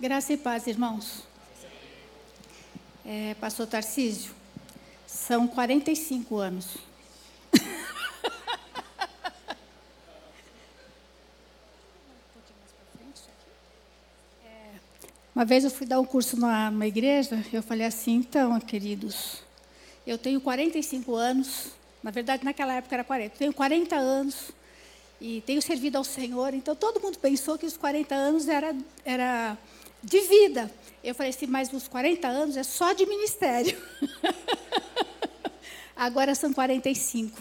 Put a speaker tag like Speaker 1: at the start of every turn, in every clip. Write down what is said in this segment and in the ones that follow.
Speaker 1: Graça e paz, irmãos. É, pastor Tarcísio, são 45 anos. É, uma vez eu fui dar um curso numa, numa igreja, eu falei assim, então, queridos, eu tenho 45 anos, na verdade naquela época era 40, tenho 40 anos e tenho servido ao Senhor, então todo mundo pensou que os 40 anos era, era de vida. Eu falei assim, mas os 40 anos é só de ministério. Agora são 45.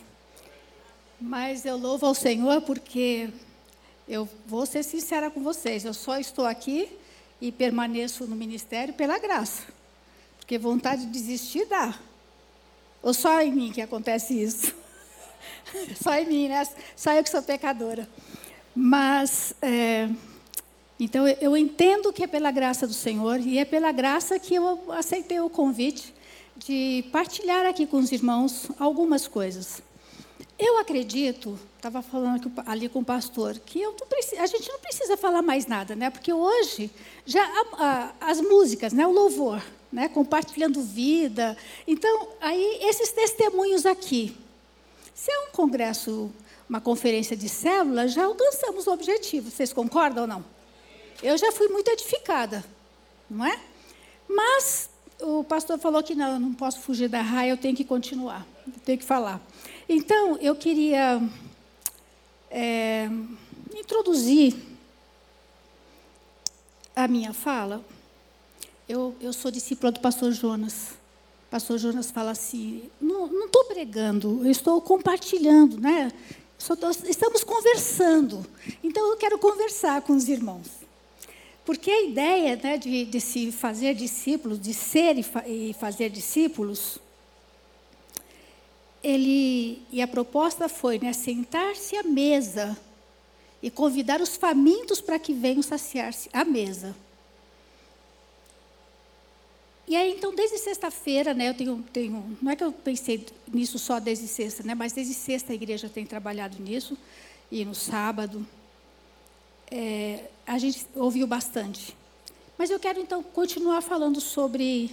Speaker 1: Mas eu louvo ao Senhor porque eu vou ser sincera com vocês, eu só estou aqui e permaneço no ministério pela graça. Porque vontade de desistir dá. Ou só em mim que acontece isso? só em mim, né? Só eu que sou pecadora. Mas é, então, eu entendo que é pela graça do Senhor e é pela graça que eu aceitei o convite de partilhar aqui com os irmãos algumas coisas. Eu acredito, estava falando ali com o pastor, que preciso, a gente não precisa falar mais nada, né? Porque hoje já a, a, as músicas, né? O louvor, né? Compartilhando vida. Então, aí esses testemunhos aqui. Se é um congresso, uma conferência de célula, já alcançamos o objetivo. Vocês concordam ou não? Eu já fui muito edificada, não é? Mas o pastor falou que não, eu não posso fugir da raia, eu tenho que continuar, eu tenho que falar. Então, eu queria é, introduzir a minha fala. Eu, eu sou discípula do pastor Jonas. O pastor Jonas fala assim: não estou pregando, eu estou compartilhando, né? estamos conversando. Então, eu quero conversar com os irmãos. Porque a ideia né, de, de, se fazer discípulos, de ser e, fa e fazer discípulos, ele, e a proposta foi né, sentar-se à mesa e convidar os famintos para que venham saciar-se à mesa. E aí, então, desde sexta-feira, né, eu tenho, tenho, não é que eu pensei nisso só desde sexta, né, mas desde sexta a igreja tem trabalhado nisso, e no sábado é, a gente ouviu bastante. Mas eu quero então continuar falando sobre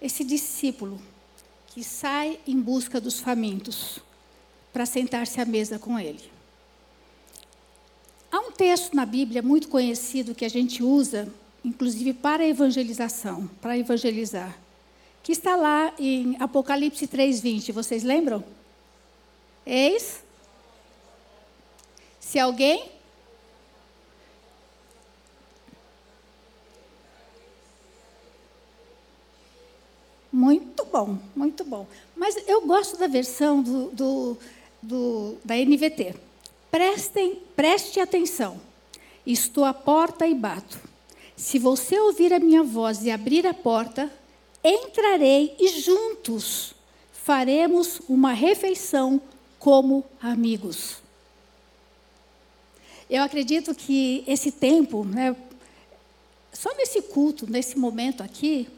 Speaker 1: esse discípulo que sai em busca dos famintos para sentar-se à mesa com ele. Há um texto na Bíblia muito conhecido que a gente usa, inclusive para evangelização, para evangelizar, que está lá em Apocalipse 3:20. Vocês lembram? Eis se alguém Muito bom, muito bom. Mas eu gosto da versão do, do, do, da NVT. Prestem, preste atenção. Estou à porta e bato. Se você ouvir a minha voz e abrir a porta, entrarei e juntos faremos uma refeição como amigos. Eu acredito que esse tempo, né, só nesse culto, nesse momento aqui,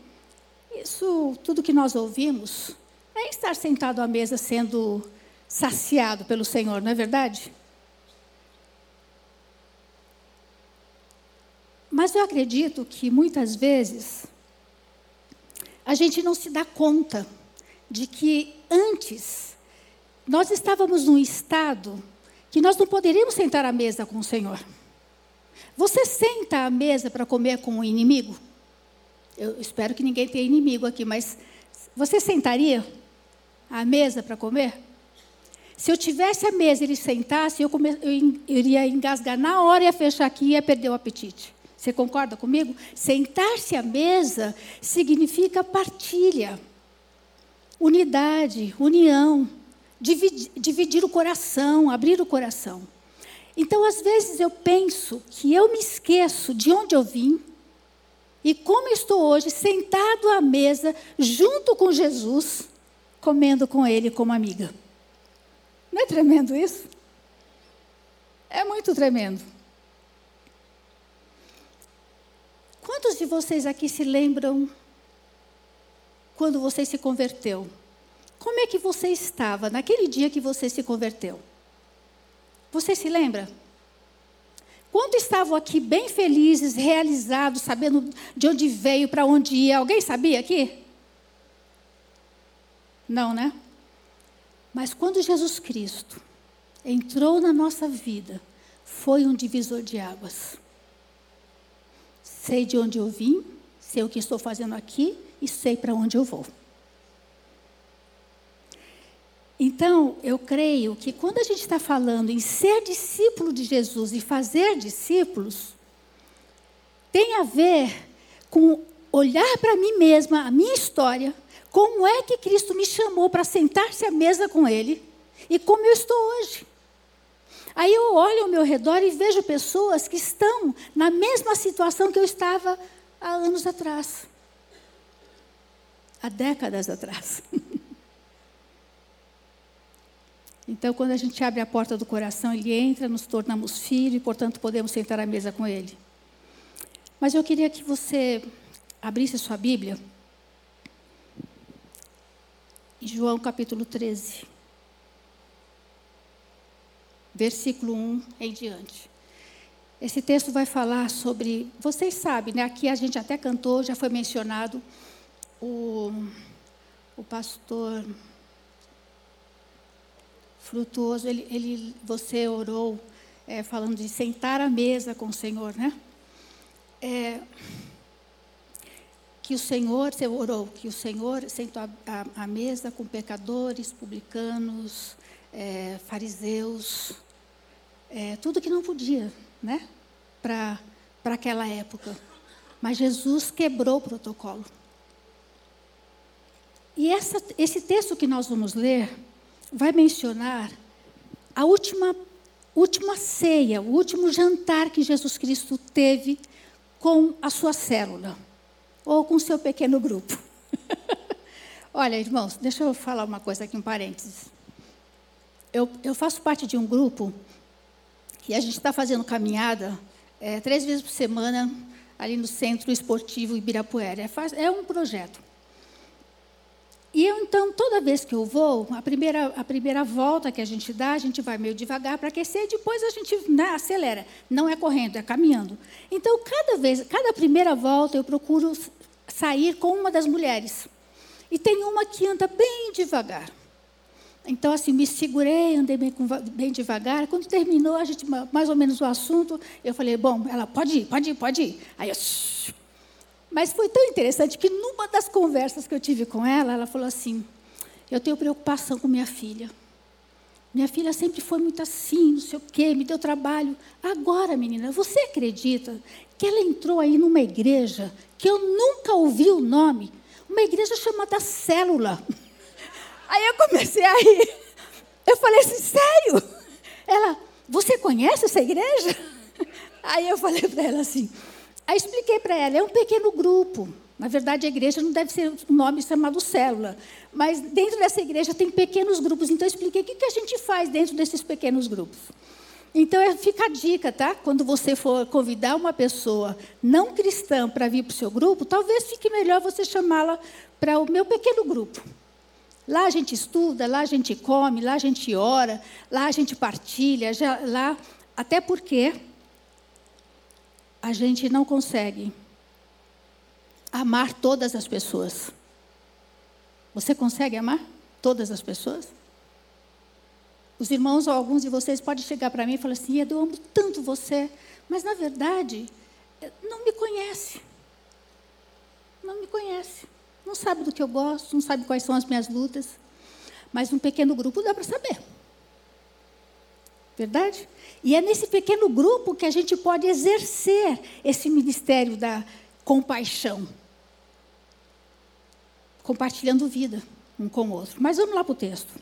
Speaker 1: isso, tudo que nós ouvimos, é estar sentado à mesa sendo saciado pelo Senhor, não é verdade? Mas eu acredito que muitas vezes a gente não se dá conta de que antes nós estávamos num estado que nós não poderíamos sentar à mesa com o Senhor. Você senta à mesa para comer com o inimigo? Eu espero que ninguém tenha inimigo aqui, mas você sentaria à mesa para comer? Se eu tivesse a mesa e ele sentasse, eu, come, eu iria engasgar na hora, ia fechar aqui e ia perder o apetite. Você concorda comigo? Sentar-se à mesa significa partilha, unidade, união, dividir, dividir o coração, abrir o coração. Então, às vezes, eu penso que eu me esqueço de onde eu vim, e como estou hoje sentado à mesa, junto com Jesus, comendo com Ele como amiga. Não é tremendo isso? É muito tremendo. Quantos de vocês aqui se lembram quando você se converteu? Como é que você estava naquele dia que você se converteu? Você se lembra? Quantos estavam aqui bem felizes, realizados, sabendo de onde veio, para onde ia? Alguém sabia aqui? Não, né? Mas quando Jesus Cristo entrou na nossa vida, foi um divisor de águas. Sei de onde eu vim, sei o que estou fazendo aqui e sei para onde eu vou. Então, eu creio que quando a gente está falando em ser discípulo de Jesus e fazer discípulos, tem a ver com olhar para mim mesma, a minha história, como é que Cristo me chamou para sentar-se à mesa com Ele e como eu estou hoje. Aí eu olho ao meu redor e vejo pessoas que estão na mesma situação que eu estava há anos atrás há décadas atrás. Então, quando a gente abre a porta do coração, ele entra, nos tornamos filhos e, portanto, podemos sentar à mesa com ele. Mas eu queria que você abrisse sua Bíblia João capítulo 13, versículo 1 em diante. Esse texto vai falar sobre, vocês sabem, né? aqui a gente até cantou, já foi mencionado, o, o pastor Frutuoso, ele, ele, você orou é, falando de sentar à mesa com o Senhor, né? É, que o Senhor, você orou, que o Senhor sentou à, mesa com pecadores, publicanos, é, fariseus, é, tudo que não podia, né? Para aquela época. Mas Jesus quebrou o protocolo. E essa, esse texto que nós vamos ler vai mencionar a última, última ceia, o último jantar que Jesus Cristo teve com a sua célula, ou com o seu pequeno grupo. Olha, irmãos, deixa eu falar uma coisa aqui, um parênteses. Eu, eu faço parte de um grupo que a gente está fazendo caminhada é, três vezes por semana ali no Centro Esportivo Ibirapuera. É, é um projeto. E eu, então, toda vez que eu vou, a primeira, a primeira volta que a gente dá, a gente vai meio devagar para aquecer, e depois a gente né, acelera. Não é correndo, é caminhando. Então, cada vez, cada primeira volta, eu procuro sair com uma das mulheres. E tem uma que anda bem devagar. Então, assim, me segurei, andei bem, bem, devagar. Quando terminou, a gente, mais ou menos o assunto, eu falei, bom, ela pode ir, pode ir, pode ir. Aí eu mas foi tão interessante que numa das conversas que eu tive com ela, ela falou assim: Eu tenho preocupação com minha filha. Minha filha sempre foi muito assim, não sei o quê, me deu trabalho. Agora, menina, você acredita que ela entrou aí numa igreja que eu nunca ouvi o nome? Uma igreja chamada Célula. Aí eu comecei a rir. Eu falei assim, sério? Ela, você conhece essa igreja? Aí eu falei para ela assim, Aí expliquei para ela, é um pequeno grupo. Na verdade, a igreja não deve ser um nome chamado célula. Mas dentro dessa igreja tem pequenos grupos. Então, eu expliquei o que a gente faz dentro desses pequenos grupos. Então, é, fica a dica, tá? Quando você for convidar uma pessoa não cristã para vir para o seu grupo, talvez fique melhor você chamá-la para o meu pequeno grupo. Lá a gente estuda, lá a gente come, lá a gente ora, lá a gente partilha, já, lá, até porque a gente não consegue amar todas as pessoas. Você consegue amar todas as pessoas? Os irmãos ou alguns de vocês podem chegar para mim e falar assim: eu amo tanto você, mas na verdade não me conhece. Não me conhece. Não sabe do que eu gosto, não sabe quais são as minhas lutas. Mas um pequeno grupo dá para saber. Verdade? E é nesse pequeno grupo que a gente pode exercer esse ministério da compaixão. Compartilhando vida um com o outro. Mas vamos lá para o texto.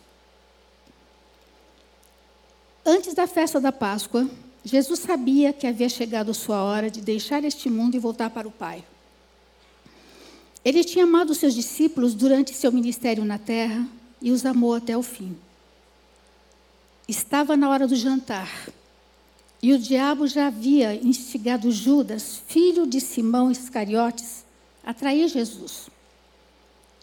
Speaker 1: Antes da festa da Páscoa, Jesus sabia que havia chegado a sua hora de deixar este mundo e voltar para o Pai. Ele tinha amado seus discípulos durante seu ministério na terra e os amou até o fim. Estava na hora do jantar. E o diabo já havia instigado Judas, filho de Simão Iscariotes, a trair Jesus.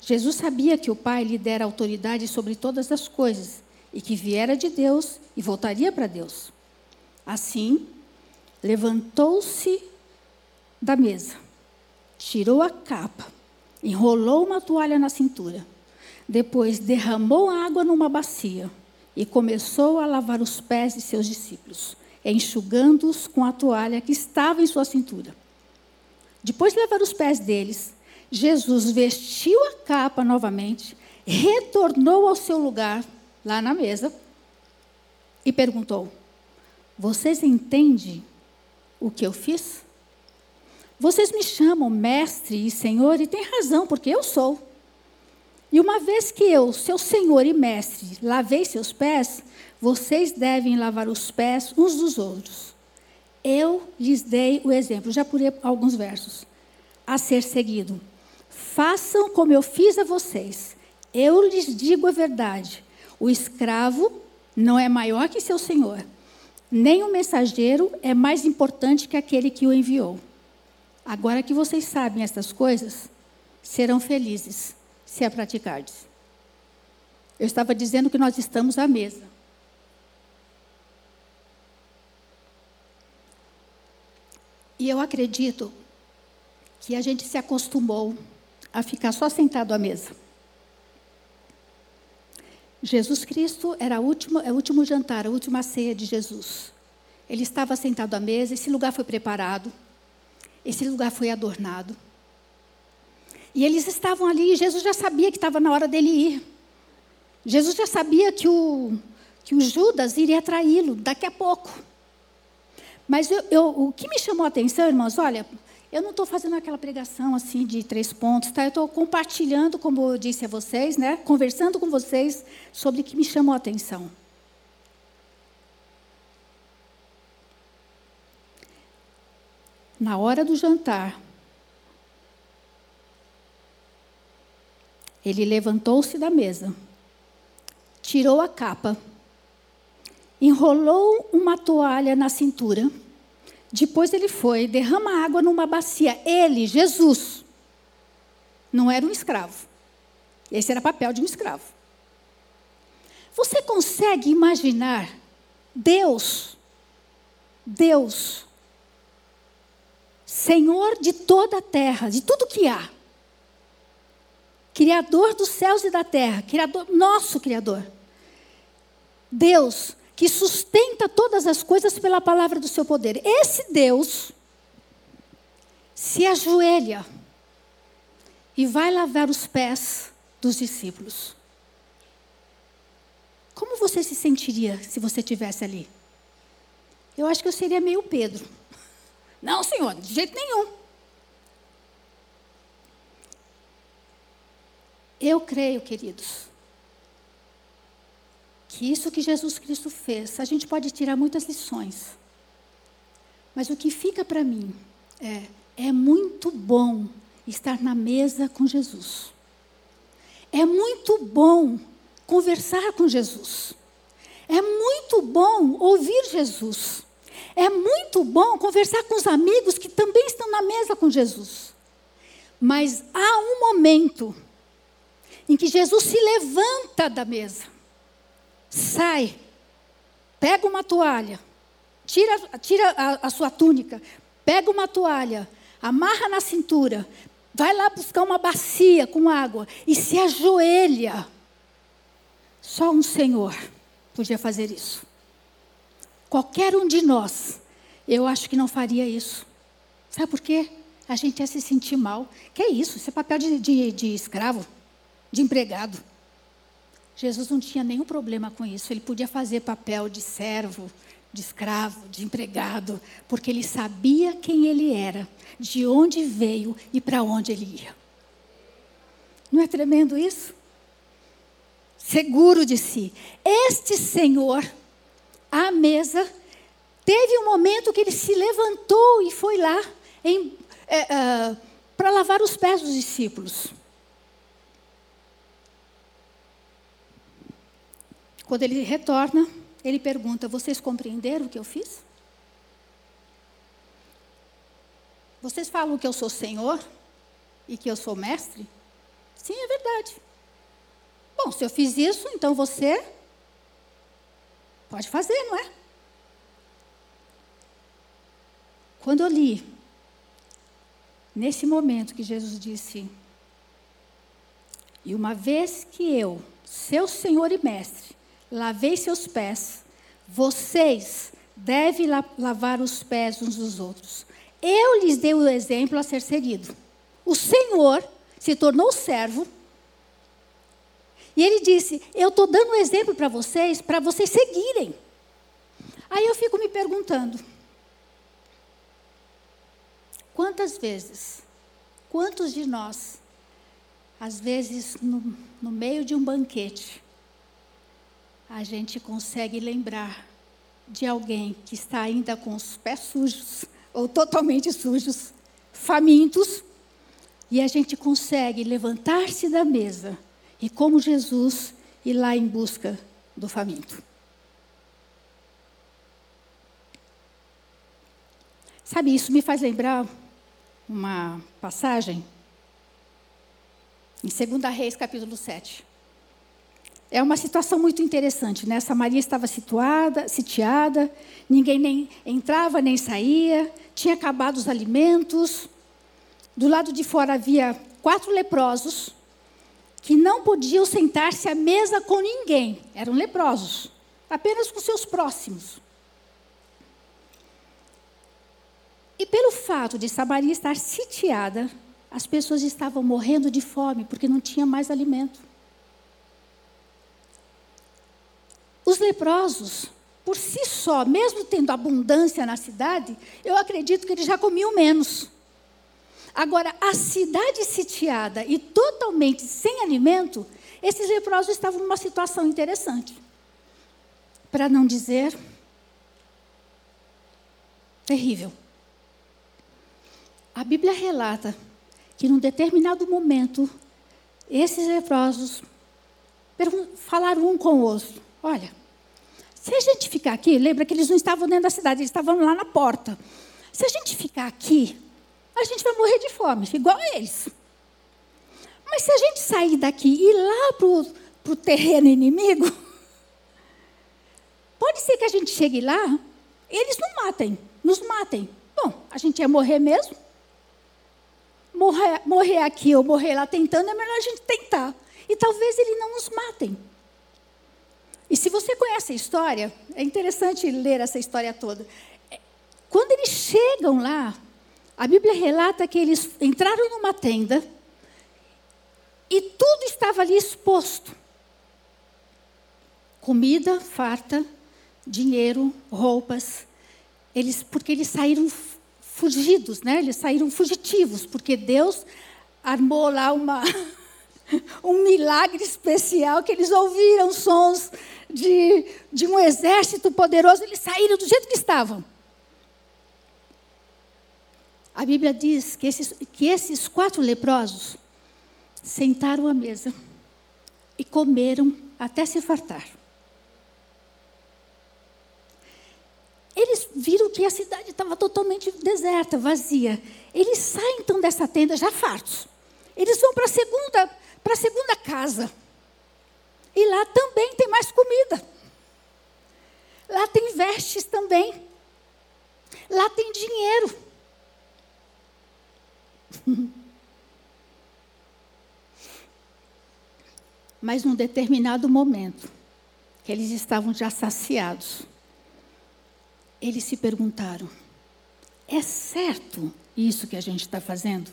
Speaker 1: Jesus sabia que o Pai lhe dera autoridade sobre todas as coisas e que viera de Deus e voltaria para Deus. Assim, levantou-se da mesa, tirou a capa, enrolou uma toalha na cintura, depois derramou água numa bacia e começou a lavar os pés de seus discípulos, enxugando-os com a toalha que estava em sua cintura. Depois de lavar os pés deles, Jesus vestiu a capa novamente, retornou ao seu lugar, lá na mesa, e perguntou: Vocês entendem o que eu fiz? Vocês me chamam mestre e senhor, e têm razão, porque eu sou. E uma vez que eu, seu senhor e mestre, lavei seus pés, vocês devem lavar os pés uns dos outros. Eu lhes dei o exemplo, já pulei alguns versos, a ser seguido. Façam como eu fiz a vocês. Eu lhes digo a verdade: o escravo não é maior que seu senhor, nem o mensageiro é mais importante que aquele que o enviou. Agora que vocês sabem estas coisas, serão felizes se a praticardes. Eu estava dizendo que nós estamos à mesa. E eu acredito que a gente se acostumou a ficar só sentado à mesa. Jesus Cristo era o último, é o último jantar, a última ceia de Jesus. Ele estava sentado à mesa, esse lugar foi preparado, esse lugar foi adornado. E eles estavam ali, e Jesus já sabia que estava na hora dele ir. Jesus já sabia que o, que o Judas iria traí-lo daqui a pouco. Mas eu, eu, o que me chamou a atenção, irmãos, olha, eu não estou fazendo aquela pregação assim de três pontos, tá? Eu estou compartilhando, como eu disse a vocês, né? Conversando com vocês sobre o que me chamou a atenção. Na hora do jantar, ele levantou-se da mesa, tirou a capa enrolou uma toalha na cintura. Depois ele foi, derrama água numa bacia. Ele, Jesus, não era um escravo. Esse era papel de um escravo. Você consegue imaginar Deus, Deus, Senhor de toda a terra, de tudo que há, Criador dos céus e da terra, Criador, nosso Criador. Deus que sustenta todas as coisas pela palavra do seu poder. Esse Deus se ajoelha e vai lavar os pés dos discípulos. Como você se sentiria se você estivesse ali? Eu acho que eu seria meio Pedro. Não, senhor, de jeito nenhum. Eu creio, queridos, que isso que Jesus Cristo fez, a gente pode tirar muitas lições. Mas o que fica para mim é, é muito bom estar na mesa com Jesus. É muito bom conversar com Jesus. É muito bom ouvir Jesus. É muito bom conversar com os amigos que também estão na mesa com Jesus. Mas há um momento em que Jesus se levanta da mesa sai, pega uma toalha, tira, tira a, a sua túnica, pega uma toalha, amarra na cintura, vai lá buscar uma bacia com água e se ajoelha. Só um Senhor podia fazer isso. Qualquer um de nós, eu acho que não faria isso. Sabe por quê? A gente ia se sentir mal. Que é isso? Isso é papel de, de, de escravo, de empregado. Jesus não tinha nenhum problema com isso. Ele podia fazer papel de servo, de escravo, de empregado, porque ele sabia quem ele era, de onde veio e para onde ele ia. Não é tremendo isso? Seguro de si. Este Senhor, à mesa, teve um momento que ele se levantou e foi lá é, para lavar os pés dos discípulos. Quando ele retorna, ele pergunta: Vocês compreenderam o que eu fiz? Vocês falam que eu sou senhor e que eu sou mestre? Sim, é verdade. Bom, se eu fiz isso, então você pode fazer, não é? Quando eu li, nesse momento que Jesus disse, e uma vez que eu, seu Senhor e Mestre, lavei seus pés, vocês devem lavar os pés uns dos outros. Eu lhes dei o exemplo a ser seguido. O Senhor se tornou servo. E ele disse: Eu estou dando um exemplo para vocês, para vocês seguirem. Aí eu fico me perguntando: quantas vezes, quantos de nós, às vezes no, no meio de um banquete, a gente consegue lembrar de alguém que está ainda com os pés sujos, ou totalmente sujos, famintos, e a gente consegue levantar-se da mesa e, como Jesus, ir lá em busca do faminto. Sabe, isso me faz lembrar uma passagem em 2 Reis, capítulo 7. É uma situação muito interessante, né? Samaria estava situada, sitiada, ninguém nem entrava nem saía, tinha acabado os alimentos. Do lado de fora havia quatro leprosos que não podiam sentar-se à mesa com ninguém, eram leprosos, apenas com seus próximos. E pelo fato de Samaria estar sitiada, as pessoas estavam morrendo de fome porque não tinha mais alimento. Os leprosos, por si só, mesmo tendo abundância na cidade, eu acredito que eles já comiam menos. Agora, a cidade sitiada e totalmente sem alimento, esses leprosos estavam numa situação interessante. Para não dizer terrível. A Bíblia relata que num determinado momento, esses leprosos falaram um com o outro: Olha, se a gente ficar aqui, lembra que eles não estavam dentro da cidade, eles estavam lá na porta. Se a gente ficar aqui, a gente vai morrer de fome, igual a eles. Mas se a gente sair daqui e ir lá para o terreno inimigo, pode ser que a gente chegue lá, eles não matem, nos matem. Bom, a gente ia morrer mesmo morrer, morrer aqui ou morrer lá tentando, é melhor a gente tentar. E talvez eles não nos matem. E se você conhece a história, é interessante ler essa história toda. É, quando eles chegam lá, a Bíblia relata que eles entraram numa tenda e tudo estava ali exposto: comida farta, dinheiro, roupas. Eles, porque eles saíram fugidos, né? Eles saíram fugitivos, porque Deus armou lá uma, um milagre especial que eles ouviram sons de, de um exército poderoso, eles saíram do jeito que estavam. A Bíblia diz que esses, que esses quatro leprosos sentaram à mesa e comeram até se fartar. Eles viram que a cidade estava totalmente deserta, vazia. Eles saem então dessa tenda já fartos. Eles vão para a segunda, para a segunda casa. E lá também tem mais comida. Lá tem vestes também. Lá tem dinheiro. Mas num determinado momento, que eles estavam já saciados, eles se perguntaram: é certo isso que a gente está fazendo?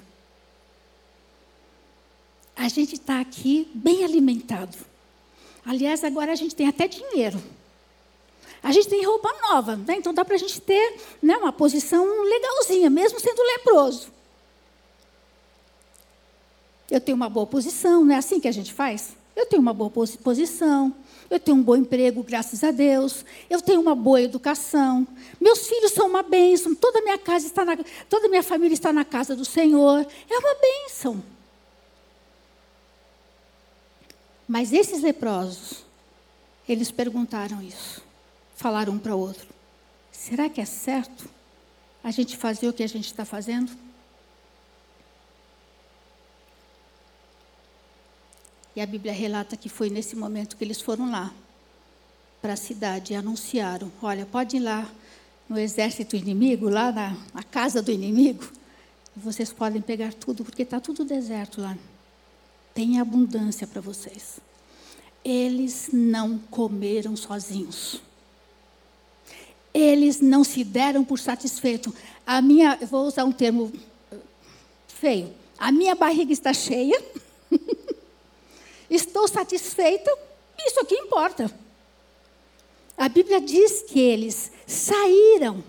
Speaker 1: A gente está aqui bem alimentado. Aliás, agora a gente tem até dinheiro. A gente tem roupa nova, né? então dá para a gente ter né, uma posição legalzinha, mesmo sendo leproso. Eu tenho uma boa posição, não é assim que a gente faz? Eu tenho uma boa posição, eu tenho um bom emprego, graças a Deus. Eu tenho uma boa educação. Meus filhos são uma bênção. Toda a minha casa está na, toda minha família está na casa do Senhor. É uma bênção. Mas esses leprosos, eles perguntaram isso. Falaram um para o outro: será que é certo a gente fazer o que a gente está fazendo? E a Bíblia relata que foi nesse momento que eles foram lá para a cidade e anunciaram: olha, pode ir lá no exército inimigo, lá na, na casa do inimigo, vocês podem pegar tudo, porque está tudo deserto lá. Tem abundância para vocês. Eles não comeram sozinhos. Eles não se deram por satisfeito. A minha, vou usar um termo eh, feio. A minha barriga está cheia. Estou satisfeita. Isso aqui importa. A Bíblia diz que eles saíram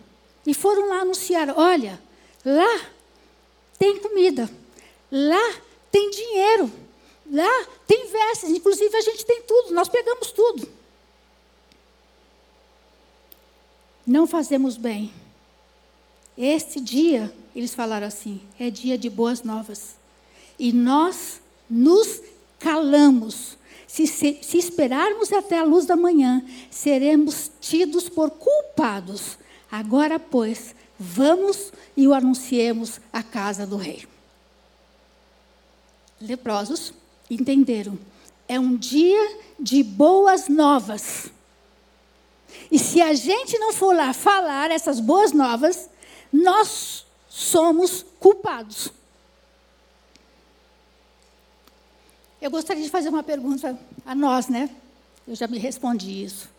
Speaker 1: e foram lá anunciar: olha, lá tem comida, lá tem dinheiro, lá tem vestes, inclusive a gente tem tudo, nós pegamos tudo. Não fazemos bem. Este dia, eles falaram assim, é dia de boas novas. E nós nos calamos se, se, se esperarmos até a luz da manhã, seremos tidos por culpados. Agora, pois, vamos e o anunciemos à casa do rei. Leprosos entenderam. É um dia de boas novas. E se a gente não for lá falar essas boas novas, nós somos culpados. Eu gostaria de fazer uma pergunta a nós, né? Eu já me respondi isso.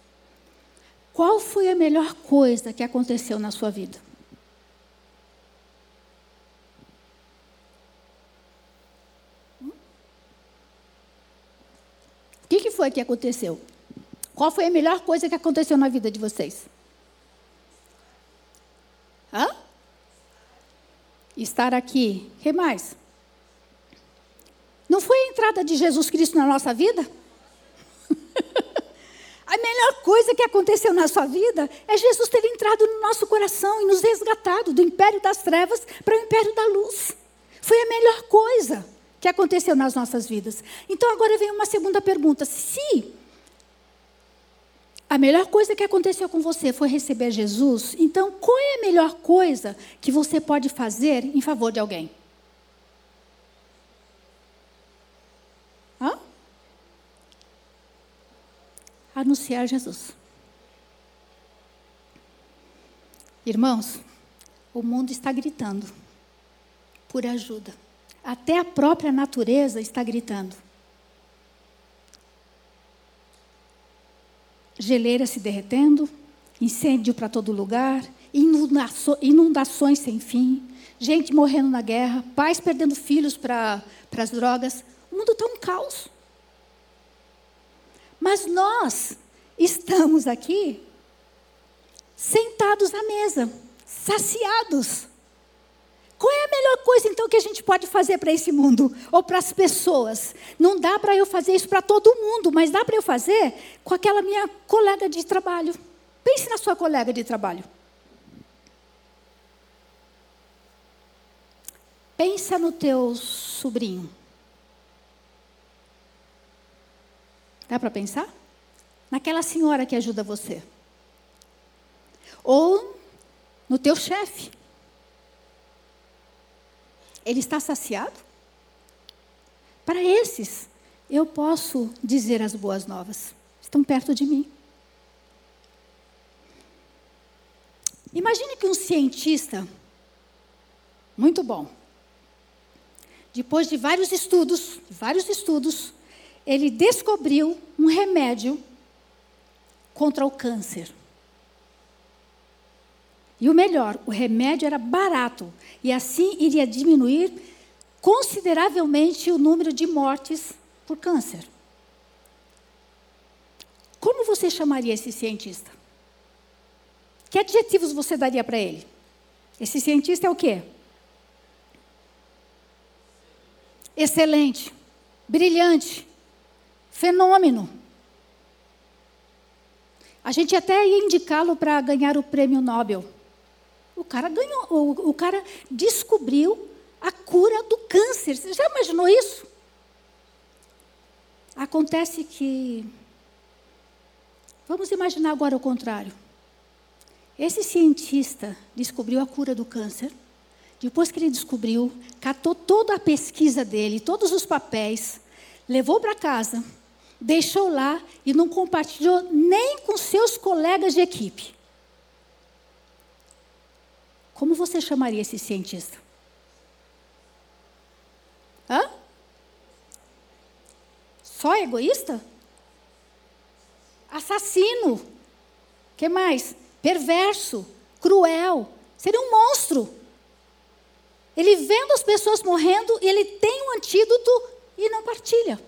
Speaker 1: Qual foi a melhor coisa que aconteceu na sua vida? Que, que foi que aconteceu? Qual foi a melhor coisa que aconteceu na vida de vocês? Hã? Estar aqui. O que mais? Não foi a entrada de Jesus Cristo na nossa vida? a melhor coisa que aconteceu na sua vida é Jesus ter entrado no nosso coração e nos resgatado do império das trevas para o império da luz. Foi a melhor coisa que aconteceu nas nossas vidas. Então agora vem uma segunda pergunta: se a melhor coisa que aconteceu com você foi receber Jesus, então qual é a melhor coisa que você pode fazer em favor de alguém? Hã? Anunciar Jesus. Irmãos, o mundo está gritando por ajuda. Até a própria natureza está gritando. Geleira se derretendo, incêndio para todo lugar, inundações sem fim, gente morrendo na guerra, pais perdendo filhos para as drogas. O mundo está um caos. Mas nós estamos aqui sentados à mesa, saciados. Qual é a melhor coisa então que a gente pode fazer para esse mundo ou para as pessoas? Não dá para eu fazer isso para todo mundo, mas dá para eu fazer com aquela minha colega de trabalho. Pense na sua colega de trabalho. Pensa no teu sobrinho. Dá para pensar? Naquela senhora que ajuda você. Ou no teu chefe. Ele está saciado? Para esses, eu posso dizer as boas novas. Estão perto de mim. Imagine que um cientista, muito bom, depois de vários estudos, vários estudos, ele descobriu um remédio contra o câncer. E o melhor, o remédio era barato e assim iria diminuir consideravelmente o número de mortes por câncer. Como você chamaria esse cientista? Que adjetivos você daria para ele? Esse cientista é o quê? Excelente, brilhante, Fenômeno. A gente até ia indicá-lo para ganhar o prêmio Nobel. O cara ganhou, o, o cara descobriu a cura do câncer. Você já imaginou isso? Acontece que. Vamos imaginar agora o contrário. Esse cientista descobriu a cura do câncer. Depois que ele descobriu, catou toda a pesquisa dele, todos os papéis, levou para casa deixou lá e não compartilhou nem com seus colegas de equipe. Como você chamaria esse cientista? Hã? Só egoísta? Assassino. Que mais? Perverso, cruel. Seria um monstro. Ele vendo as pessoas morrendo, ele tem um antídoto e não partilha.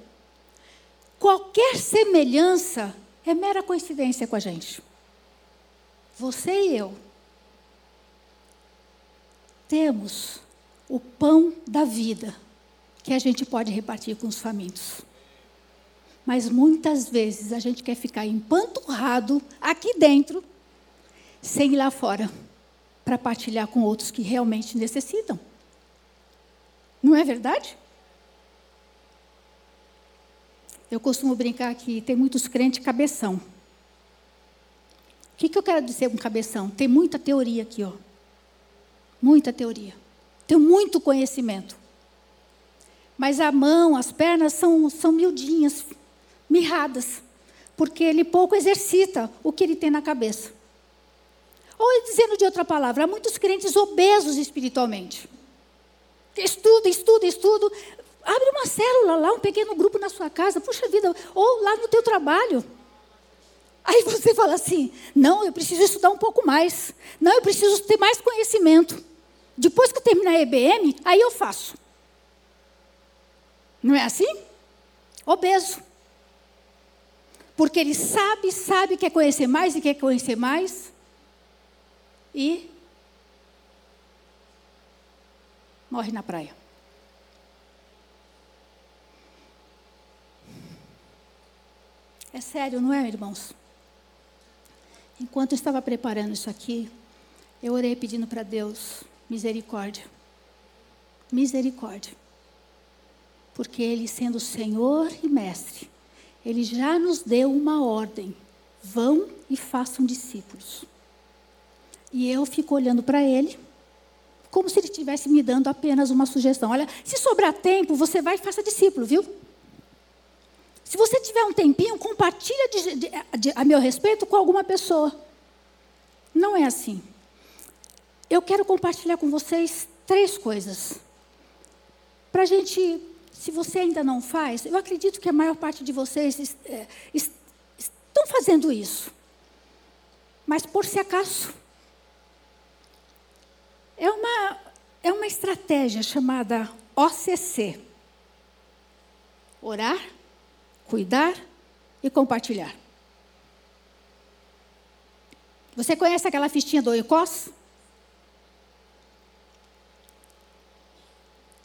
Speaker 1: Qualquer semelhança é mera coincidência com a gente. Você e eu temos o pão da vida que a gente pode repartir com os famintos. Mas muitas vezes a gente quer ficar empanturrado aqui dentro, sem ir lá fora, para partilhar com outros que realmente necessitam. Não é verdade? Eu costumo brincar que tem muitos crentes cabeção. O que, que eu quero dizer com cabeção? Tem muita teoria aqui, ó. Muita teoria. Tem muito conhecimento. Mas a mão, as pernas são, são miudinhas, mirradas. Porque ele pouco exercita o que ele tem na cabeça. Ou dizendo de outra palavra, há muitos crentes obesos espiritualmente. Estuda, estuda, estuda. Abre uma célula lá, um pequeno grupo na sua casa, puxa vida, ou lá no teu trabalho. Aí você fala assim: não, eu preciso estudar um pouco mais. Não, eu preciso ter mais conhecimento. Depois que eu terminar a EBM, aí eu faço. Não é assim? Obeso. Porque ele sabe, sabe, quer conhecer mais e quer conhecer mais. E morre na praia. É sério, não é, irmãos? Enquanto eu estava preparando isso aqui, eu orei pedindo para Deus misericórdia. Misericórdia. Porque Ele, sendo Senhor e Mestre, Ele já nos deu uma ordem: vão e façam discípulos. E eu fico olhando para Ele como se ele estivesse me dando apenas uma sugestão. Olha, se sobrar tempo, você vai e faça discípulo, viu? Se você tiver um tempinho, compartilha de, de, de, a meu respeito com alguma pessoa. Não é assim. Eu quero compartilhar com vocês três coisas. Para a gente, se você ainda não faz, eu acredito que a maior parte de vocês é, estão fazendo isso. Mas por se acaso, é uma, é uma estratégia chamada OCC: orar, cuidar e compartilhar. Você conhece aquela fichinha do Oikos?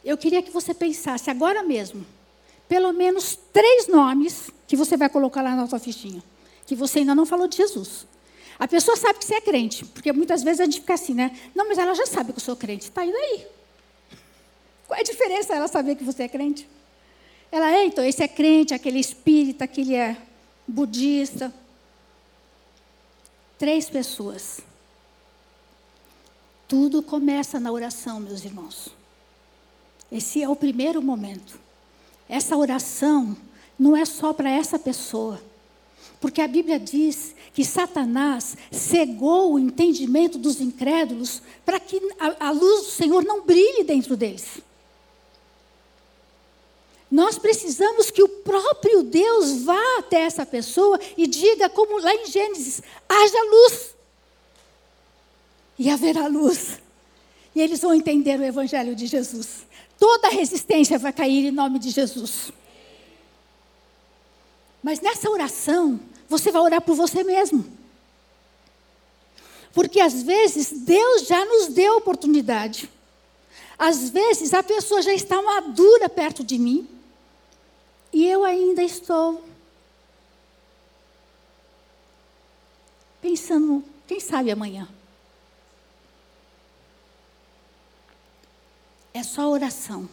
Speaker 1: Eu queria que você pensasse agora mesmo, pelo menos três nomes que você vai colocar lá na sua fichinha, que você ainda não falou de Jesus. A pessoa sabe que você é crente, porque muitas vezes a gente fica assim, né? Não, mas ela já sabe que eu sou crente. Está aí daí. Qual é a diferença ela saber que você é crente? Ela é, então, esse é crente, aquele espírita, aquele é budista. Três pessoas. Tudo começa na oração, meus irmãos. Esse é o primeiro momento. Essa oração não é só para essa pessoa. Porque a Bíblia diz que Satanás cegou o entendimento dos incrédulos para que a, a, luz do Senhor não brilhe dentro deles. Nós precisamos que o próprio Deus vá até essa pessoa e diga, como lá em Gênesis: haja luz. E haverá luz. E eles vão entender o Evangelho de Jesus. Toda resistência vai cair em nome de Jesus. Mas nessa oração, você vai orar por você mesmo. Porque às vezes Deus já nos deu oportunidade. Às vezes a pessoa já está madura perto de mim. E eu ainda estou pensando, quem sabe amanhã. É só oração.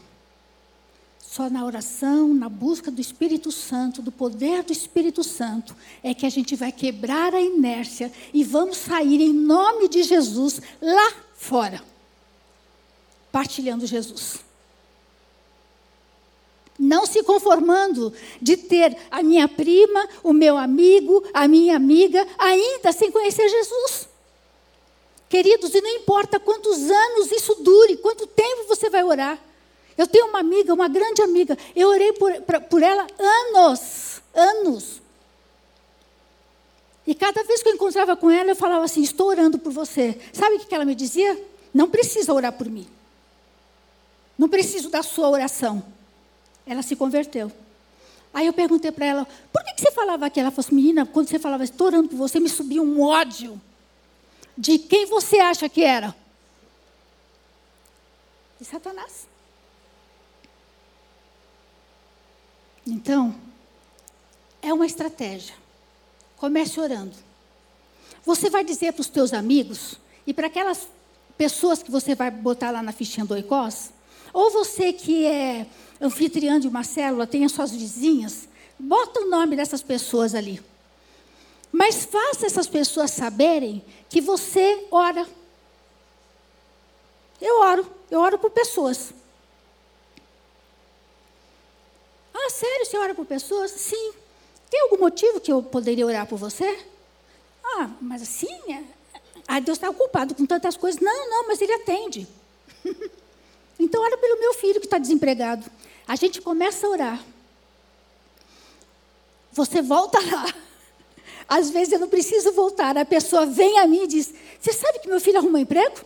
Speaker 1: Só na oração, na busca do Espírito Santo, do poder do Espírito Santo, é que a gente vai quebrar a inércia e vamos sair em nome de Jesus lá fora, partilhando Jesus. Não se conformando de ter a minha prima, o meu amigo, a minha amiga, ainda sem conhecer Jesus. Queridos, e não importa quantos anos isso dure, quanto tempo você vai orar. Eu tenho uma amiga, uma grande amiga, eu orei por, pra, por ela anos, anos. E cada vez que eu encontrava com ela, eu falava assim: Estou orando por você. Sabe o que ela me dizia? Não precisa orar por mim. Não preciso da sua oração. Ela se converteu. Aí eu perguntei para ela: Por que, que você falava aquilo? Ela falou assim: Menina, quando você falava, estou orando por você, me subia um ódio. De quem você acha que era? De Satanás. Então, é uma estratégia. Comece orando. Você vai dizer para os teus amigos e para aquelas pessoas que você vai botar lá na fichinha do Oicós, ou você que é anfitriã de uma célula, tem as suas vizinhas, bota o nome dessas pessoas ali. Mas faça essas pessoas saberem que você ora. Eu oro, eu oro por pessoas. Ah, sério, você ora por pessoas? Sim. Tem algum motivo que eu poderia orar por você? Ah, mas assim, é... ah, Deus está ocupado com tantas coisas. Não, não, mas Ele atende. então, ora pelo meu filho que está desempregado. A gente começa a orar. Você volta lá. Às vezes eu não preciso voltar. A pessoa vem a mim e diz: Você sabe que meu filho arrumou emprego?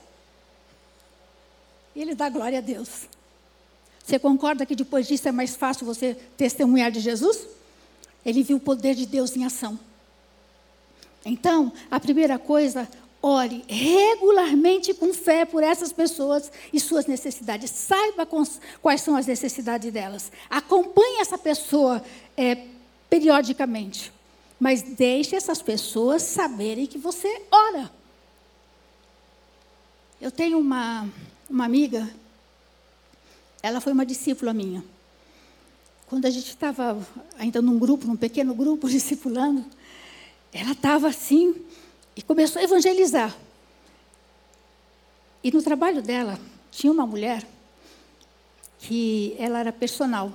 Speaker 1: E ele dá glória a Deus. Você concorda que depois disso é mais fácil você testemunhar de Jesus? Ele viu o poder de Deus em ação. Então, a primeira coisa, ore regularmente com fé por essas pessoas e suas necessidades. Saiba quais são as necessidades delas. Acompanhe essa pessoa é, periodicamente. Mas deixe essas pessoas saberem que você ora. Eu tenho uma, uma amiga, ela foi uma discípula minha. Quando a gente estava ainda num grupo, num pequeno grupo, discipulando, ela estava assim e começou a evangelizar. E no trabalho dela, tinha uma mulher que ela era personal.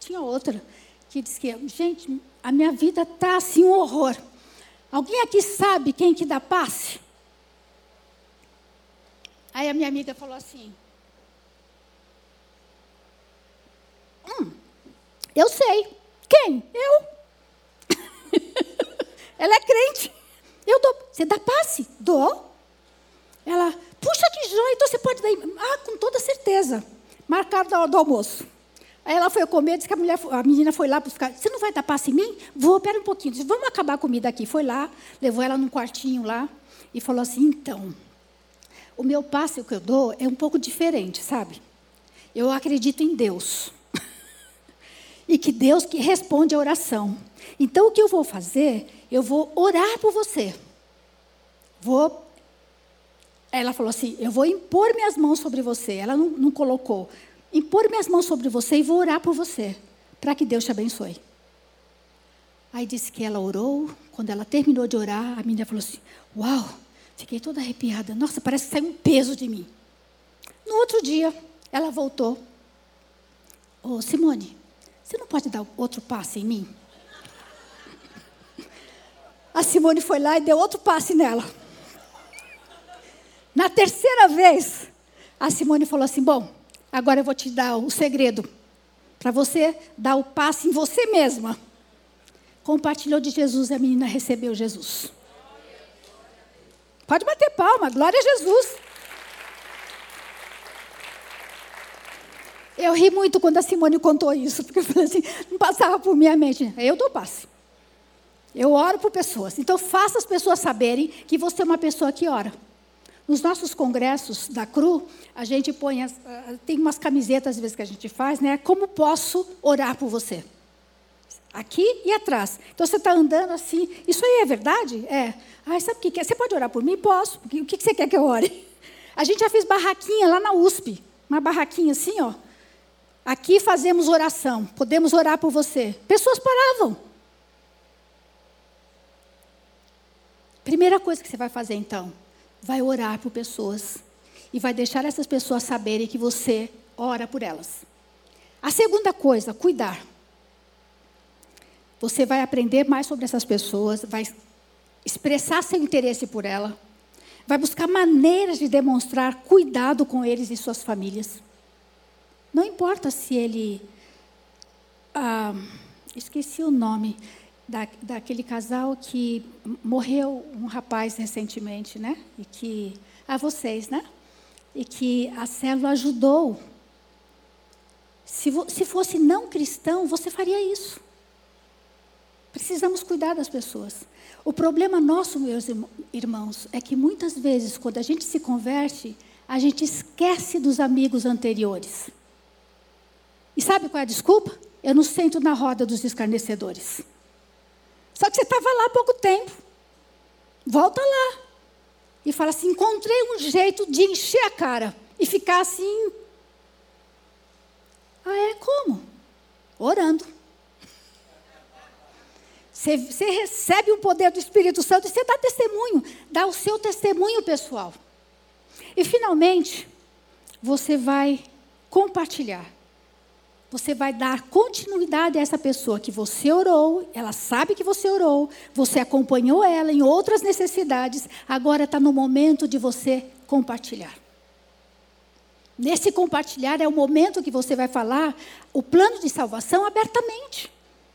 Speaker 1: Tinha outra que disse que, gente, a minha vida está assim um horror. Alguém aqui sabe quem que dá passe? Aí a minha amiga falou assim: Hum, eu sei. Quem? Eu. Ela é crente. Eu dou. Você dá passe? Dou. Ela, puxa que joia, então você pode dar. Ah, com toda certeza. Marcado do almoço. Aí ela foi comer, disse que a, mulher, a menina foi lá buscar. Você não vai dar passe em mim? Vou, pera um pouquinho. Disse, vamos acabar a comida aqui. Foi lá, levou ela num quartinho lá e falou assim: então, o meu passe que eu dou é um pouco diferente, sabe? Eu acredito em Deus. e que Deus que responde a oração. Então, o que eu vou fazer? Eu vou orar por você. Vou. Ela falou assim: eu vou impor minhas mãos sobre você. Ela não, não colocou impor minhas mãos sobre você e vou orar por você, para que Deus te abençoe. Aí disse que ela orou, quando ela terminou de orar, a menina falou assim: Uau, fiquei toda arrepiada, nossa, parece que saiu um peso de mim. No outro dia, ela voltou: Ô oh, Simone, você não pode dar outro passe em mim? A Simone foi lá e deu outro passe nela. Na terceira vez, a Simone falou assim: Bom, Agora eu vou te dar o segredo para você dar o passo em você mesma. Compartilhou de Jesus e a menina recebeu Jesus. Pode bater palma, glória a Jesus. Eu ri muito quando a Simone contou isso, porque eu falei assim, não passava por minha mente. Eu dou passe. Eu oro por pessoas. Então faça as pessoas saberem que você é uma pessoa que ora. Nos nossos congressos da CRU, a gente põe, as, tem umas camisetas às vezes que a gente faz, né? Como posso orar por você? Aqui e atrás. Então você está andando assim, isso aí é verdade? É. Ah, sabe o que é? Você pode orar por mim? Posso. O que você quer que eu ore? A gente já fez barraquinha lá na USP. Uma barraquinha assim, ó. Aqui fazemos oração. Podemos orar por você. Pessoas paravam. Primeira coisa que você vai fazer então, vai orar por pessoas e vai deixar essas pessoas saberem que você ora por elas. A segunda coisa, cuidar. Você vai aprender mais sobre essas pessoas, vai expressar seu interesse por ela, vai buscar maneiras de demonstrar cuidado com eles e suas famílias. Não importa se ele. Ah, esqueci o nome da, daquele casal que morreu um rapaz recentemente, né? E que. A vocês, né? E que a célula ajudou. Se, se fosse não cristão, você faria isso. Precisamos cuidar das pessoas. O problema nosso, meus irmãos, é que muitas vezes, quando a gente se converte, a gente esquece dos amigos anteriores. E sabe qual é a desculpa? Eu não sento na roda dos escarnecedores. Só que você estava lá há pouco tempo. Volta lá. E fala assim: encontrei um jeito de encher a cara e ficar assim. Ah, é? Como? Orando. Você, você recebe o poder do Espírito Santo e você dá testemunho, dá o seu testemunho pessoal. E finalmente, você vai compartilhar. Você vai dar continuidade a essa pessoa que você orou, ela sabe que você orou, você acompanhou ela em outras necessidades, agora está no momento de você compartilhar. Nesse compartilhar é o momento que você vai falar o plano de salvação abertamente.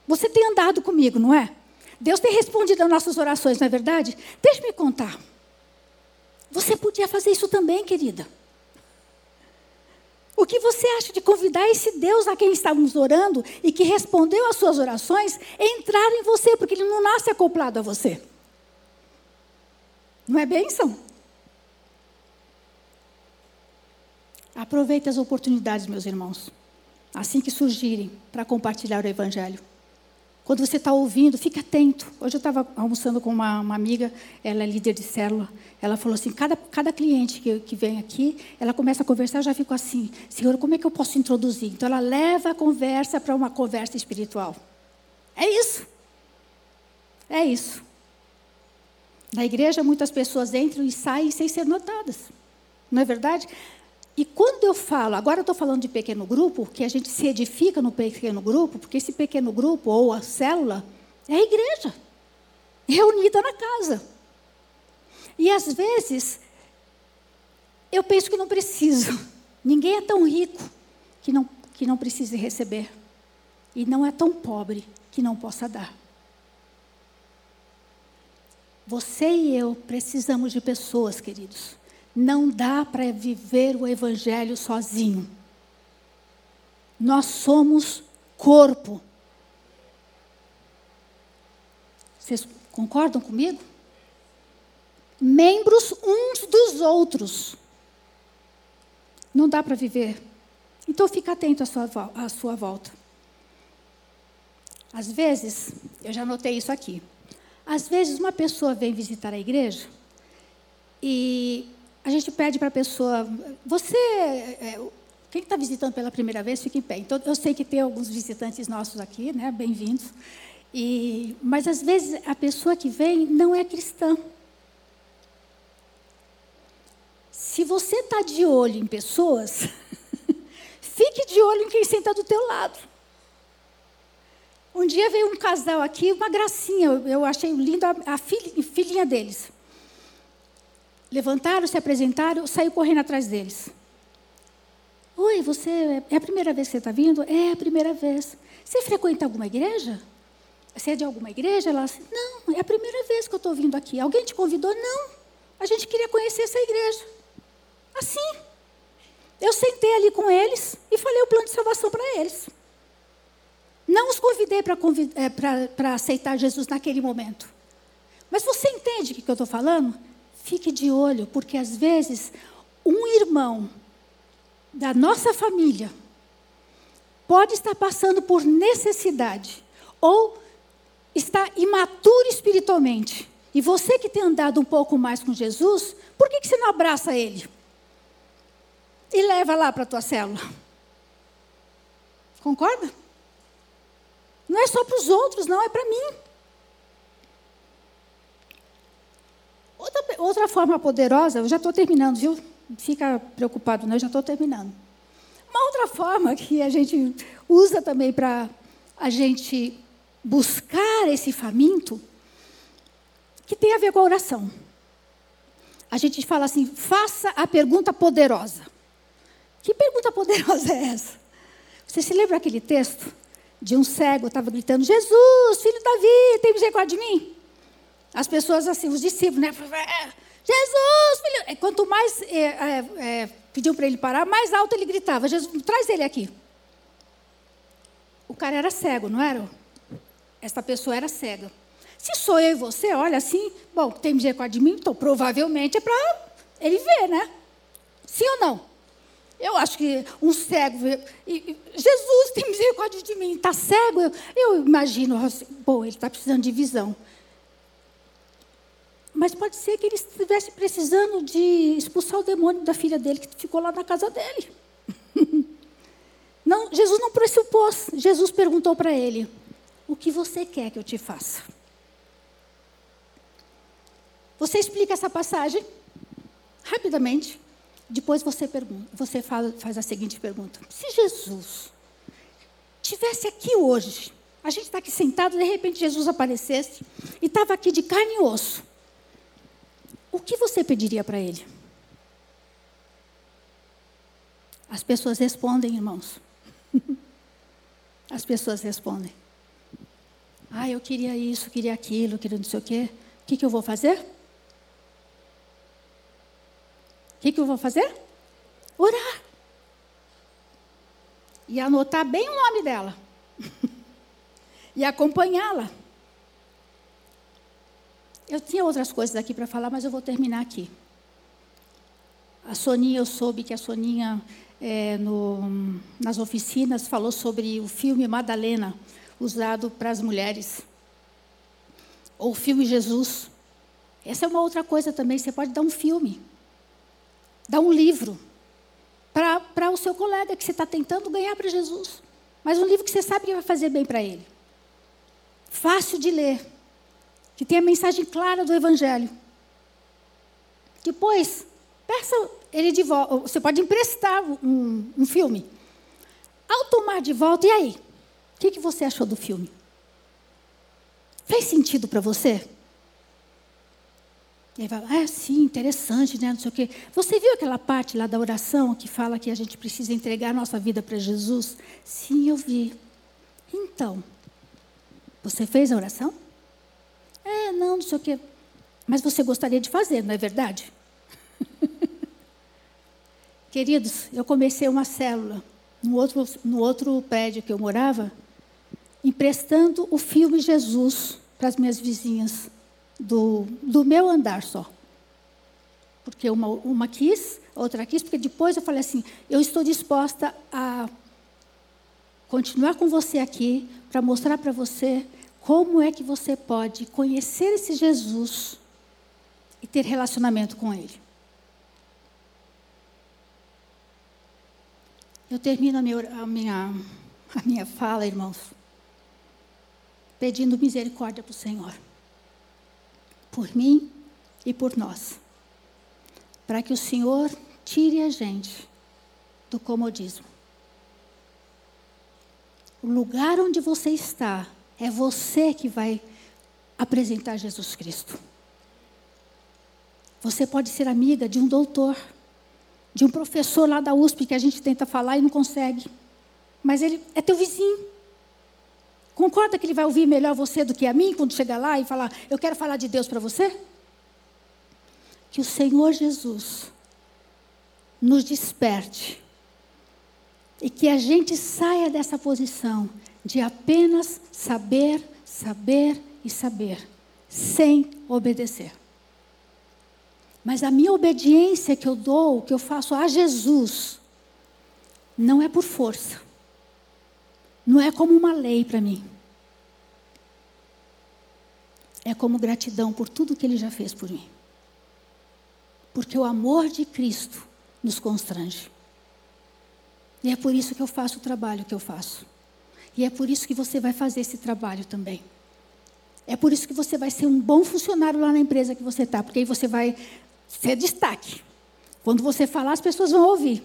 Speaker 1: Você tem andado comigo, não é? Deus tem respondido às nossas orações, não é verdade? Deixe-me contar. Você podia fazer isso também, querida. O que você acha de convidar esse Deus a quem estávamos orando e que respondeu às suas orações entrar em você, porque ele não nasce acoplado a você? Não é bênção? Aproveite as oportunidades, meus irmãos, assim que surgirem, para compartilhar o Evangelho. Quando você está ouvindo, fique atento. Hoje eu estava almoçando com uma, uma, amiga, ela é líder de célula. Ela falou assim: cada, cada cliente que, que vem aqui, ela começa a conversar, eu já fico assim: Senhor, como é que eu posso introduzir? Então ela leva a conversa para uma conversa espiritual. É isso. É isso. Na igreja, muitas pessoas entram e saem sem ser notadas. Não é verdade? E quando eu falo, agora eu estou falando de pequeno grupo, que a gente se edifica no pequeno grupo, porque esse pequeno grupo ou a célula é a igreja, reunida na casa. E às vezes, eu penso que não preciso. Ninguém é tão rico que não, que não precise receber. E não é tão pobre que não possa dar. Você e eu precisamos de pessoas, queridos, não dá para viver o Evangelho sozinho. Nós somos corpo. Vocês concordam comigo? Membros uns dos outros. Não dá para viver. Então fica atento à sua, à sua volta. Às vezes, eu já notei isso aqui. Às vezes uma pessoa vem visitar a igreja e a gente pede para a pessoa, você, é, quem está visitando pela primeira vez, fique em pé. Então, eu sei que tem alguns visitantes nossos aqui, né, bem-vindos. E, mas às vezes a pessoa que vem não é cristã. Se você está de olho em pessoas, fique de olho em quem senta do teu lado. Um dia veio um casal aqui, uma gracinha, eu achei lindo a, a filhinha deles. Levantaram, se apresentaram, saiu correndo atrás deles. Oi, você é a primeira vez que você está vindo? É a primeira vez. Você frequenta alguma igreja? Você é de alguma igreja? Ela disse, não, é a primeira vez que eu estou vindo aqui. Alguém te convidou? Não. A gente queria conhecer essa igreja. Assim. Eu sentei ali com eles e falei o plano de salvação para eles. Não os convidei para é, aceitar Jesus naquele momento. Mas você entende o que eu estou falando? Fique de olho, porque às vezes um irmão da nossa família pode estar passando por necessidade ou está imaturo espiritualmente. E você que tem andado um pouco mais com Jesus, por que, que você não abraça ele? E leva lá para a tua célula. Concorda? Não é só para os outros, não, é para mim. Outra, outra forma poderosa, eu já estou terminando, viu? Fica preocupado, não, eu já estou terminando. Uma outra forma que a gente usa também para a gente buscar esse faminto, que tem a ver com a oração. a gente fala assim: faça a pergunta poderosa. Que pergunta poderosa é essa? Você se lembra aquele texto de um cego estava gritando: Jesus, filho de Davi, tem misericórdia de mim? As pessoas assim, os discípulos, né? Jesus, filho. Quanto mais é, é, é, pediam para ele parar, mais alto ele gritava: Jesus, traz ele aqui. O cara era cego, não era? Essa pessoa era cega. Se sou eu e você, olha assim, bom, tem misericórdia de mim, então provavelmente é para ele ver, né? Sim ou não? Eu acho que um cego, Jesus tem misericórdia de mim, está cego. Eu, eu imagino, assim, bom, ele está precisando de visão. Mas pode ser que ele estivesse precisando de expulsar o demônio da filha dele, que ficou lá na casa dele. Não, Jesus não pressupôs. Jesus perguntou para ele: O que você quer que eu te faça? Você explica essa passagem rapidamente. Depois você pergunta, você fala, faz a seguinte pergunta: Se Jesus tivesse aqui hoje, a gente está aqui sentado, de repente Jesus aparecesse e estava aqui de carne e osso, o que você pediria para ele? As pessoas respondem, irmãos. As pessoas respondem. Ah, eu queria isso, queria aquilo, queria não sei o quê. O que, que eu vou fazer? O que, que eu vou fazer? Orar. E anotar bem o nome dela. e acompanhá-la. Eu tinha outras coisas aqui para falar, mas eu vou terminar aqui. A Soninha, eu soube que a Soninha é, no, nas oficinas, falou sobre o filme Madalena, usado para as mulheres. Ou o filme Jesus. Essa é uma outra coisa também. Você pode dar um filme, dar um livro para o seu colega que você está tentando ganhar para Jesus. Mas um livro que você sabe que vai fazer bem para ele. Fácil de ler. Que tem a mensagem clara do Evangelho. Depois, peça ele de volta. Você pode emprestar um, um filme. Ao tomar de volta, e aí? O que, que você achou do filme? Fez sentido para você? E aí vai, ah, sim, interessante, né? Não sei o quê. Você viu aquela parte lá da oração que fala que a gente precisa entregar a nossa vida para Jesus? Sim, eu vi. Então, você fez a oração? É, não, não sei o quê. Mas você gostaria de fazer, não é verdade? Queridos, eu comecei uma célula no outro, no outro prédio que eu morava, emprestando o filme Jesus para as minhas vizinhas do, do meu andar só. Porque uma, uma quis, outra quis, porque depois eu falei assim: eu estou disposta a continuar com você aqui para mostrar para você como é que você pode conhecer esse Jesus e ter relacionamento com ele. Eu termino a minha, a minha, a minha fala, irmãos, pedindo misericórdia para o Senhor, por mim e por nós, para que o Senhor tire a gente do comodismo. O lugar onde você está é você que vai apresentar Jesus Cristo. Você pode ser amiga de um doutor de um professor lá da USP que a gente tenta falar e não consegue. Mas ele é teu vizinho. Concorda que ele vai ouvir melhor você do que a mim quando chegar lá e falar: Eu quero falar de Deus para você? Que o Senhor Jesus nos desperte e que a gente saia dessa posição de apenas saber, saber e saber, sem obedecer. Mas a minha obediência que eu dou, que eu faço a Jesus, não é por força. Não é como uma lei para mim. É como gratidão por tudo que Ele já fez por mim. Porque o amor de Cristo nos constrange. E é por isso que eu faço o trabalho que eu faço. E é por isso que você vai fazer esse trabalho também. É por isso que você vai ser um bom funcionário lá na empresa que você está, porque aí você vai ser destaque. Quando você falar, as pessoas vão ouvir.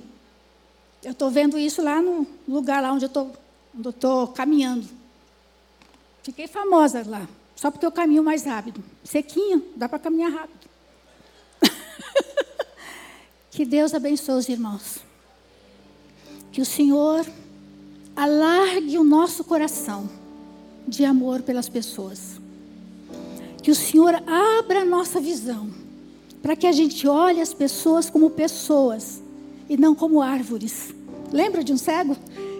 Speaker 1: Eu estou vendo isso lá no lugar lá onde eu estou caminhando. Fiquei famosa lá, só porque eu caminho mais rápido. Sequinho, dá para caminhar rápido. Que Deus abençoe os irmãos. Que o Senhor alargue o nosso coração de amor pelas pessoas. Que o Senhor abra a nossa visão para que a gente olhe as pessoas como pessoas e não como árvores. Lembra de um cego?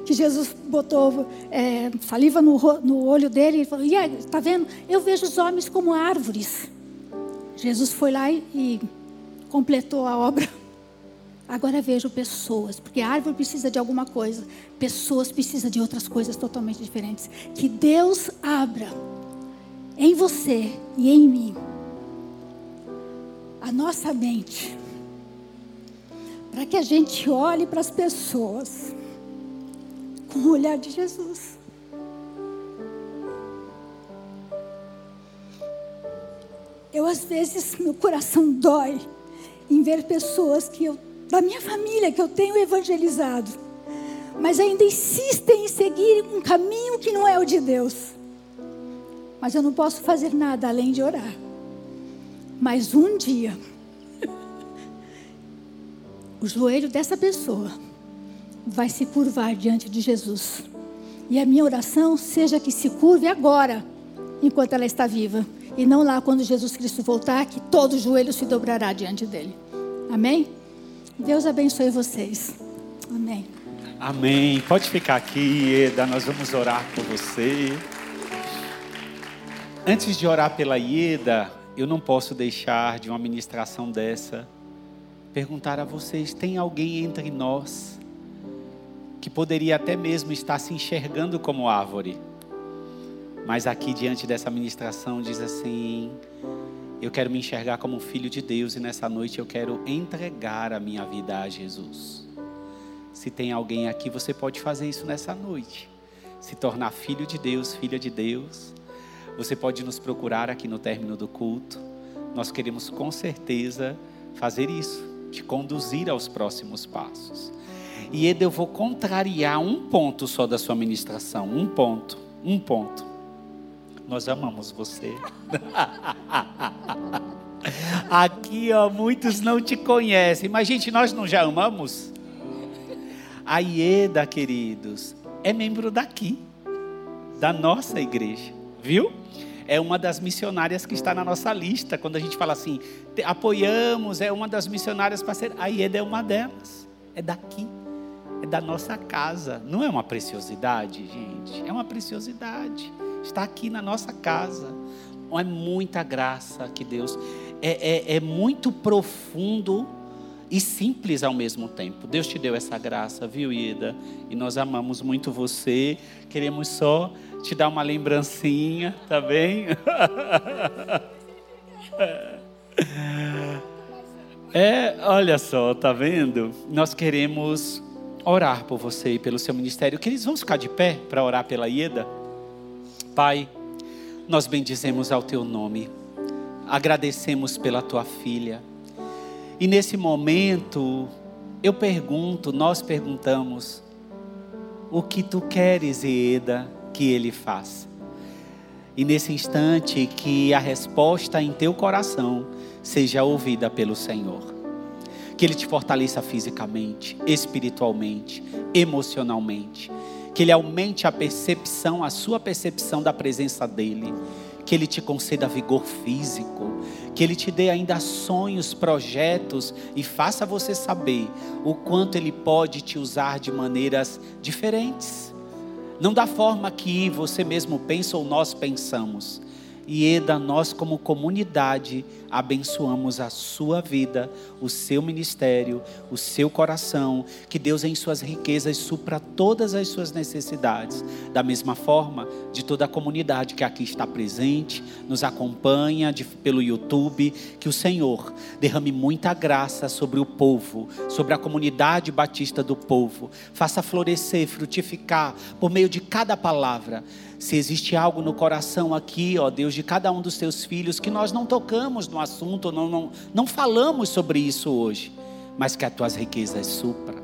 Speaker 1: Que Jesus botou é, saliva no, no, olho dele e falou: e aí, tá vendo? Eu vejo os homens como árvores. Jesus foi lá e, e completou a obra. Agora vejo pessoas, porque a árvore precisa de alguma coisa, pessoas precisam de outras coisas totalmente diferentes. Que Deus abra em você e em mim a nossa mente, para que a gente olhe para as pessoas com o olhar de Jesus. Eu, às vezes, meu coração dói em ver pessoas que eu, da minha família, que eu tenho evangelizado, mas ainda insistem em seguir um caminho que não é o de Deus. Mas eu não posso fazer nada além de orar. Mas um dia, o joelho dessa pessoa vai se curvar diante de Jesus. E a minha oração seja que se curve agora, enquanto ela está viva. E não lá quando Jesus Cristo voltar, que todo joelho se dobrará diante dele. Amém? Deus abençoe vocês. Amém.
Speaker 2: Amém. Pode ficar aqui, Eda. Nós vamos orar por você. Antes de orar pela Ieda, eu não posso deixar de uma ministração dessa perguntar a vocês: tem alguém entre nós que poderia até mesmo estar se enxergando como árvore, mas aqui diante dessa ministração diz assim: eu quero me enxergar como filho de Deus e nessa noite eu quero entregar a minha vida a Jesus. Se tem alguém aqui, você pode fazer isso nessa noite. Se tornar filho de Deus, filha de Deus você pode nos procurar aqui no término do culto. Nós queremos com certeza fazer isso, te conduzir aos próximos passos. E Eda, eu vou contrariar um ponto só da sua ministração, um ponto, um ponto. Nós amamos você. Aqui, ó, muitos não te conhecem, mas gente, nós não já amamos? A Ieda, queridos, é membro daqui, da nossa igreja, viu? é uma das missionárias que está na nossa lista. Quando a gente fala assim, apoiamos, é uma das missionárias ser. A Ieda é uma delas. É daqui. É da nossa casa. Não é uma preciosidade, gente. É uma preciosidade. Está aqui na nossa casa. É muita graça que Deus. É, é, é muito profundo e simples ao mesmo tempo. Deus te deu essa graça, viu, Ida? E nós amamos muito você. Queremos só te dar uma lembrancinha, tá bem? É, olha só, tá vendo? Nós queremos orar por você e pelo seu ministério. Queridos, vamos ficar de pé para orar pela Ieda? Pai, nós bendizemos ao teu nome, agradecemos pela tua filha. E nesse momento, eu pergunto, nós perguntamos, o que tu queres, Ieda? que ele faz. E nesse instante, que a resposta em teu coração seja ouvida pelo Senhor. Que Ele te fortaleça fisicamente, espiritualmente, emocionalmente. Que Ele aumente a percepção, a sua percepção da presença dEle. Que Ele te conceda vigor físico. Que Ele te dê ainda sonhos, projetos e faça você saber o quanto Ele pode te usar de maneiras diferentes não da forma que você mesmo pensa ou nós pensamos. E Eda, nós como comunidade abençoamos a sua vida, o seu ministério, o seu coração, que Deus em suas riquezas supra todas as suas necessidades. Da mesma forma, de toda a comunidade que aqui está presente, nos acompanha de, pelo YouTube, que o Senhor derrame muita graça sobre o povo, sobre a comunidade batista do povo, faça florescer, frutificar por meio de cada palavra se existe algo no coração aqui, ó Deus, de cada um dos teus filhos, que nós não tocamos no assunto, não, não, não falamos sobre isso hoje, mas que as tuas riquezas supra,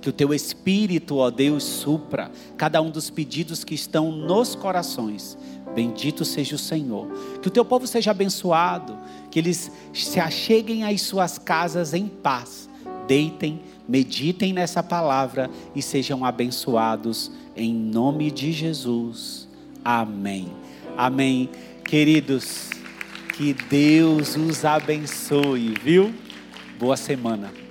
Speaker 2: que o teu espírito, ó Deus, supra cada um dos pedidos que estão nos corações. Bendito seja o Senhor. Que o teu povo seja abençoado, que eles se acheguem às suas casas em paz deitem, meditem nessa palavra e sejam abençoados em nome de Jesus. Amém. Amém. Queridos, que Deus os abençoe, viu? Boa semana.